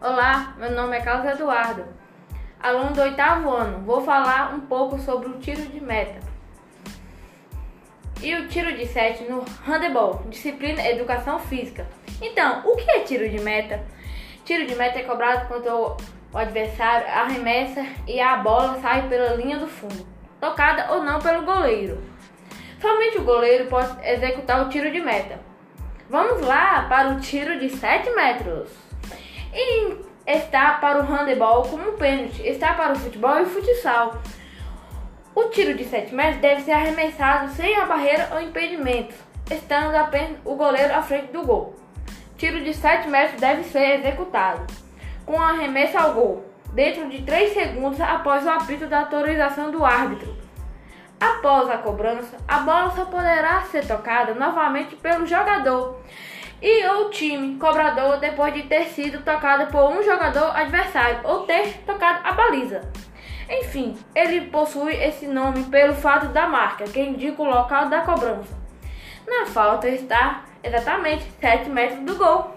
Olá, meu nome é Carlos Eduardo, aluno do oitavo ano. Vou falar um pouco sobre o tiro de meta e o tiro de sete no handebol, disciplina Educação Física. Então, o que é tiro de meta? Tiro de meta é cobrado quando o adversário arremessa e a bola sai pela linha do fundo, tocada ou não pelo goleiro. Somente o goleiro pode executar o tiro de meta. Vamos lá para o tiro de 7 metros. E está para o handebol como um pênalti, está para o futebol e futsal. O tiro de 7 metros deve ser arremessado sem a barreira ou impedimento, estando apenas o goleiro à frente do gol. Tiro de 7 metros deve ser executado com arremesso ao gol, dentro de 3 segundos após o apito da autorização do árbitro. Após a cobrança, a bola só poderá ser tocada novamente pelo jogador e ou time cobrador depois de ter sido tocada por um jogador adversário ou ter tocado a baliza. Enfim, ele possui esse nome pelo fato da marca que indica o local da cobrança. Na falta está exatamente 7 metros do gol.